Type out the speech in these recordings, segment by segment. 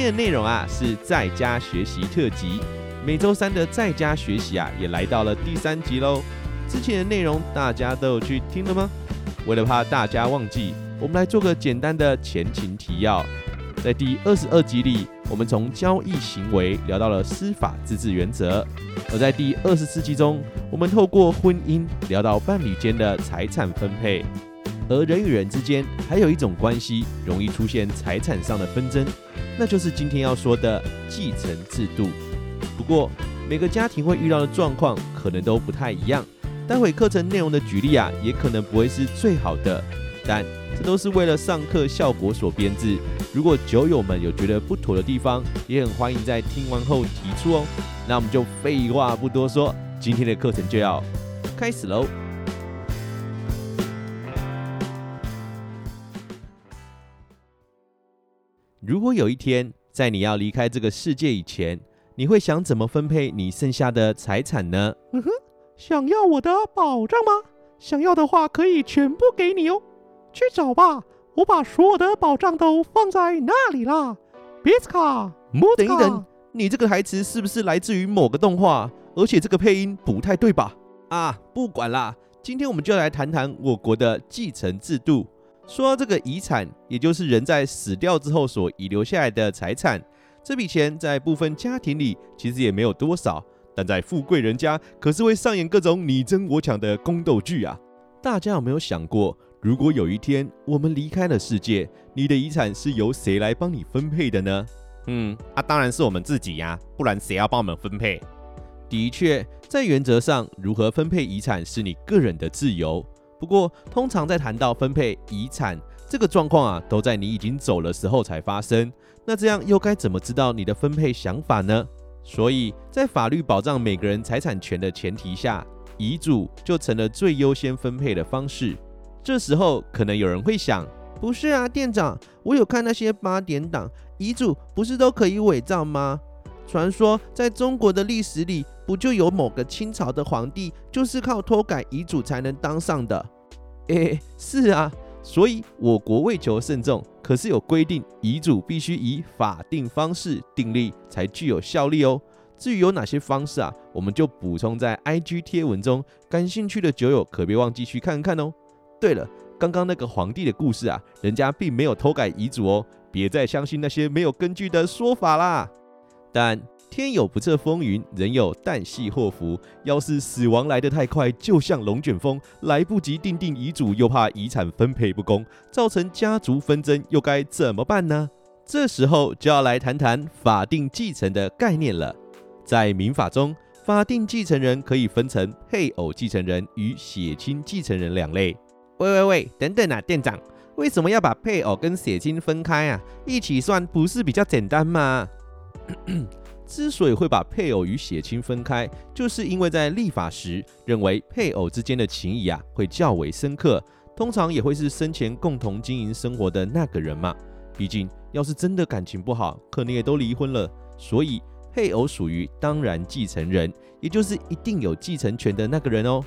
天的内容啊是在家学习特辑，每周三的在家学习啊也来到了第三集喽。之前的内容大家都有去听了吗？为了怕大家忘记，我们来做个简单的前情提要。在第二十二集里，我们从交易行为聊到了司法自治原则；而在第二十四集中，我们透过婚姻聊到伴侣间的财产分配。而人与人之间还有一种关系容易出现财产上的纷争，那就是今天要说的继承制度。不过每个家庭会遇到的状况可能都不太一样，待会课程内容的举例啊，也可能不会是最好的，但这都是为了上课效果所编制。如果酒友们有觉得不妥的地方，也很欢迎在听完后提出哦。那我们就废话不多说，今天的课程就要开始喽。如果有一天，在你要离开这个世界以前，你会想怎么分配你剩下的财产呢？嗯哼，想要我的宝藏吗？想要的话，可以全部给你哦。去找吧，我把所有的宝藏都放在那里啦。别斯卡，等一等，你这个台词是不是来自于某个动画？而且这个配音不太对吧？啊，不管啦，今天我们就来谈谈我国的继承制度。说到这个遗产，也就是人在死掉之后所遗留下来的财产，这笔钱在部分家庭里其实也没有多少，但在富贵人家可是会上演各种你争我抢的宫斗剧啊！大家有没有想过，如果有一天我们离开了世界，你的遗产是由谁来帮你分配的呢？嗯，啊，当然是我们自己呀，不然谁要帮我们分配？的确，在原则上，如何分配遗产是你个人的自由。不过，通常在谈到分配遗产这个状况啊，都在你已经走的时候才发生。那这样又该怎么知道你的分配想法呢？所以在法律保障每个人财产权的前提下，遗嘱就成了最优先分配的方式。这时候，可能有人会想：不是啊，店长，我有看那些八点档，遗嘱不是都可以伪造吗？传说在中国的历史里。不就有某个清朝的皇帝就是靠偷改遗嘱才能当上的？诶，是啊，所以我国为求慎重，可是有规定遗嘱必须以法定方式订立才具有效力哦。至于有哪些方式啊，我们就补充在 IG 贴文中，感兴趣的酒友可别忘记去看看哦。对了，刚刚那个皇帝的故事啊，人家并没有偷改遗嘱哦，别再相信那些没有根据的说法啦。但天有不测风云，人有旦夕祸福。要是死亡来得太快，就像龙卷风，来不及订定遗嘱，又怕遗产分配不公，造成家族纷争，又该怎么办呢？这时候就要来谈谈法定继承的概念了。在民法中，法定继承人可以分成配偶继承人与血亲继承人两类。喂喂喂，等等啊，店长，为什么要把配偶跟血亲分开啊？一起算不是比较简单吗？之所以会把配偶与血亲分开，就是因为在立法时认为配偶之间的情谊啊会较为深刻，通常也会是生前共同经营生活的那个人嘛。毕竟要是真的感情不好，可能也都离婚了，所以配偶属于当然继承人，也就是一定有继承权的那个人哦。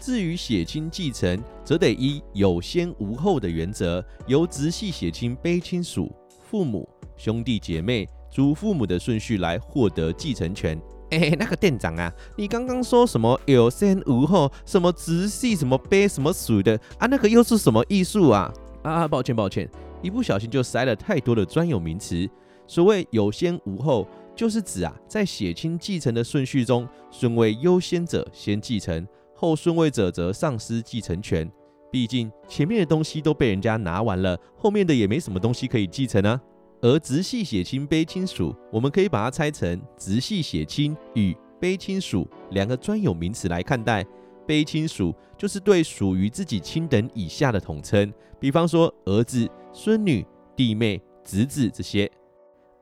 至于血亲继承，则得依有先无后的原则，由直系血亲卑亲属、父母、兄弟姐妹。祖父母的顺序来获得继承权。哎、欸，那个店长啊，你刚刚说什么有先无后，什么直系，什么卑，什么属的啊？那个又是什么艺术啊？啊，抱歉抱歉，一不小心就塞了太多的专有名词。所谓有先无后，就是指啊，在血亲继承的顺序中，顺位优先者先继承，后顺位者则丧失继承权。毕竟前面的东西都被人家拿完了，后面的也没什么东西可以继承啊。而直系血亲卑亲属，我们可以把它拆成直系血亲与卑亲属两个专有名词来看待。卑亲属就是对属于自己亲等以下的统称，比方说儿子、孙女、弟妹、侄子这些。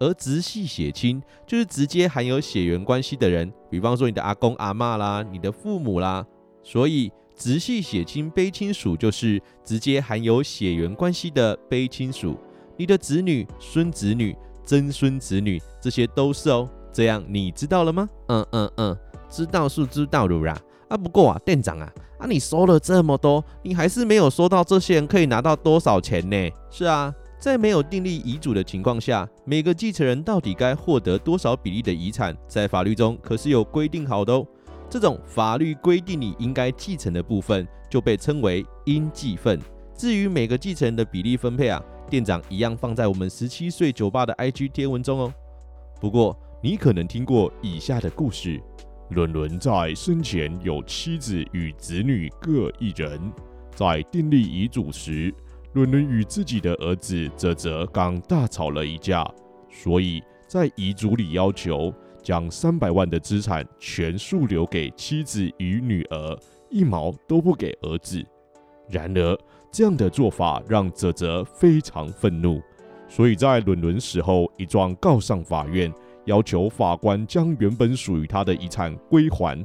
而直系血亲就是直接含有血缘关系的人，比方说你的阿公阿妈啦，你的父母啦。所以直系血亲卑亲属就是直接含有血缘关系的卑亲属。你的子女、孙子女、曾孙子女这些都是哦。这样你知道了吗？嗯嗯嗯，知道是知道的啦。啊，不过啊，店长啊，啊，你收了这么多，你还是没有说到这些人可以拿到多少钱呢？是啊，在没有订立遗嘱的情况下，每个继承人到底该获得多少比例的遗产，在法律中可是有规定好的哦。这种法律规定你应该继承的部分，就被称为应继份。至于每个继承人的比例分配啊，店长一样放在我们十七岁酒吧的 IG 贴文中哦。不过，你可能听过以下的故事：伦伦在生前有妻子与子女各一人，在订立遗嘱时，伦伦与自己的儿子泽泽刚大吵了一架，所以在遗嘱里要求将三百万的资产全数留给妻子与女儿，一毛都不给儿子。然而，这样的做法让泽泽非常愤怒，所以在伦伦死后，一状告上法院。要求法官将原本属于他的遗产归还。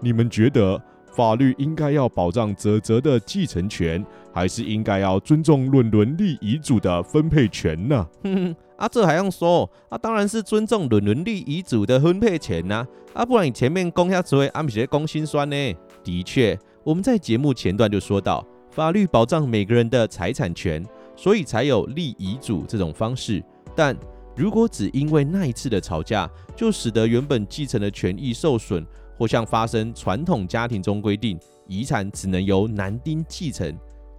你们觉得法律应该要保障泽泽的继承权，还是应该要尊重伦伦立遗嘱的分配权呢？哼哼，啊，这还用说？啊，当然是尊重伦伦立遗嘱的分配权呐！啊，不然你前面讲下子，阿米些讲心酸呢？的确，我们在节目前段就说到，法律保障每个人的财产权，所以才有立遗嘱这种方式，但。如果只因为那一次的吵架，就使得原本继承的权益受损，或像发生传统家庭中规定遗产只能由男丁继承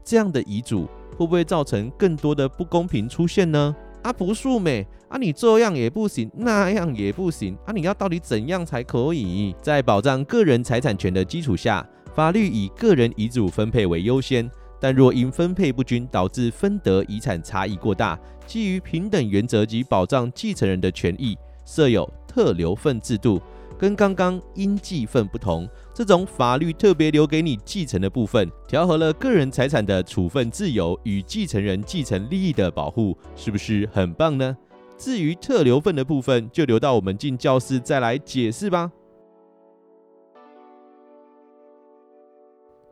这样的遗嘱，会不会造成更多的不公平出现呢？啊，不素美啊，你这样也不行，那样也不行啊，你要到底怎样才可以？在保障个人财产权的基础下，法律以个人遗嘱分配为优先。但若因分配不均导致分得遗产差异过大，基于平等原则及保障继承人的权益，设有特留份制度，跟刚刚应继份不同。这种法律特别留给你继承的部分，调和了个人财产的处分自由与继承人继承利益的保护，是不是很棒呢？至于特留份的部分，就留到我们进教室再来解释吧。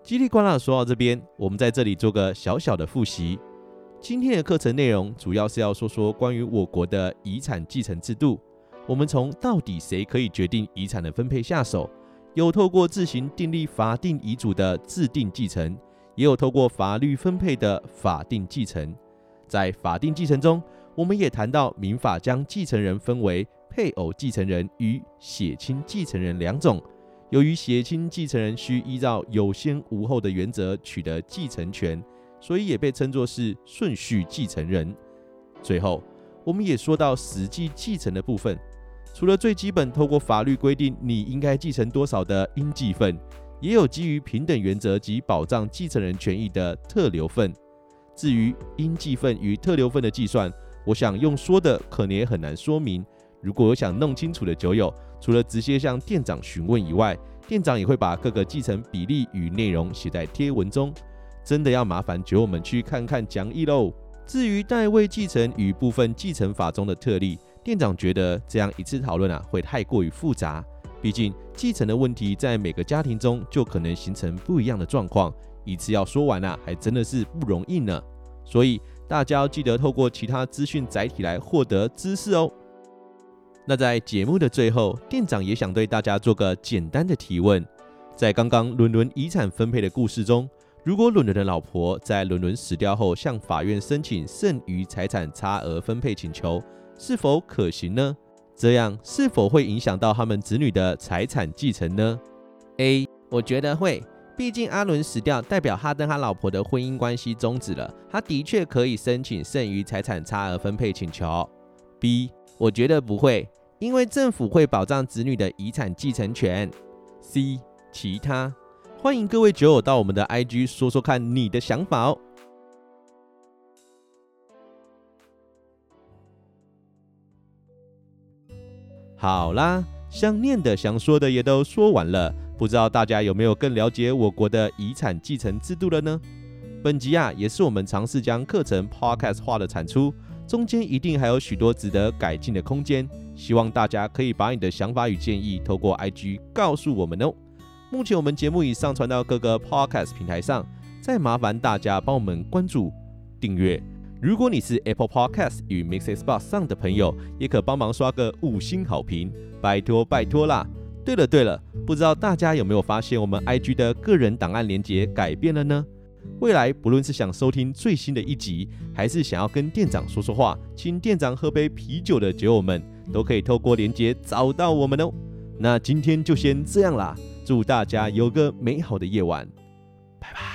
叽里呱啦说到这边，我们在这里做个小小的复习。今天的课程内容主要是要说说关于我国的遗产继承制度。我们从到底谁可以决定遗产的分配下手，有透过自行订立法定遗嘱的自定继承，也有透过法律分配的法定继承。在法定继承中，我们也谈到民法将继承人分为配偶继承人与血亲继承人两种。由于血亲继承人需依照有先无后的原则取得继承权，所以也被称作是顺序继承人。最后，我们也说到实际继承的部分，除了最基本透过法律规定你应该继承多少的应继分，也有基于平等原则及保障继承人权益的特留份。至于应继分与特留份的计算，我想用说的可能也很难说明。如果有想弄清楚的酒友，除了直接向店长询问以外，店长也会把各个继承比例与内容写在贴文中。真的要麻烦酒友们去看看讲义喽。至于代位继承与部分继承法中的特例，店长觉得这样一次讨论啊会太过于复杂。毕竟继承的问题在每个家庭中就可能形成不一样的状况，一次要说完啊还真的是不容易呢。所以大家要记得透过其他资讯载体来获得知识哦。那在节目的最后，店长也想对大家做个简单的提问：在刚刚伦伦遗产分配的故事中，如果伦伦的老婆在伦伦死掉后向法院申请剩余财产差额分配请求，是否可行呢？这样是否会影响到他们子女的财产继承呢？A，我觉得会，毕竟阿伦死掉代表他跟他老婆的婚姻关系终止了，他的确可以申请剩余财产差额分配请求。B。我觉得不会，因为政府会保障子女的遗产继承权。C 其他，欢迎各位酒友到我们的 IG 说说看你的想法哦。好啦，想念的、想说的也都说完了，不知道大家有没有更了解我国的遗产继承制度了呢？本集啊，也是我们尝试将课程 podcast 化的产出，中间一定还有许多值得改进的空间，希望大家可以把你的想法与建议透过 IG 告诉我们哦。目前我们节目已上传到各个 podcast 平台上，再麻烦大家帮我们关注、订阅。如果你是 Apple Podcast 与 MixerBox 上的朋友，也可帮忙刷个五星好评，拜托拜托啦！对了对了，不知道大家有没有发现我们 IG 的个人档案连接改变了呢？未来不论是想收听最新的一集，还是想要跟店长说说话，请店长喝杯啤酒的酒友们，都可以透过连接找到我们哦。那今天就先这样啦，祝大家有个美好的夜晚，拜拜。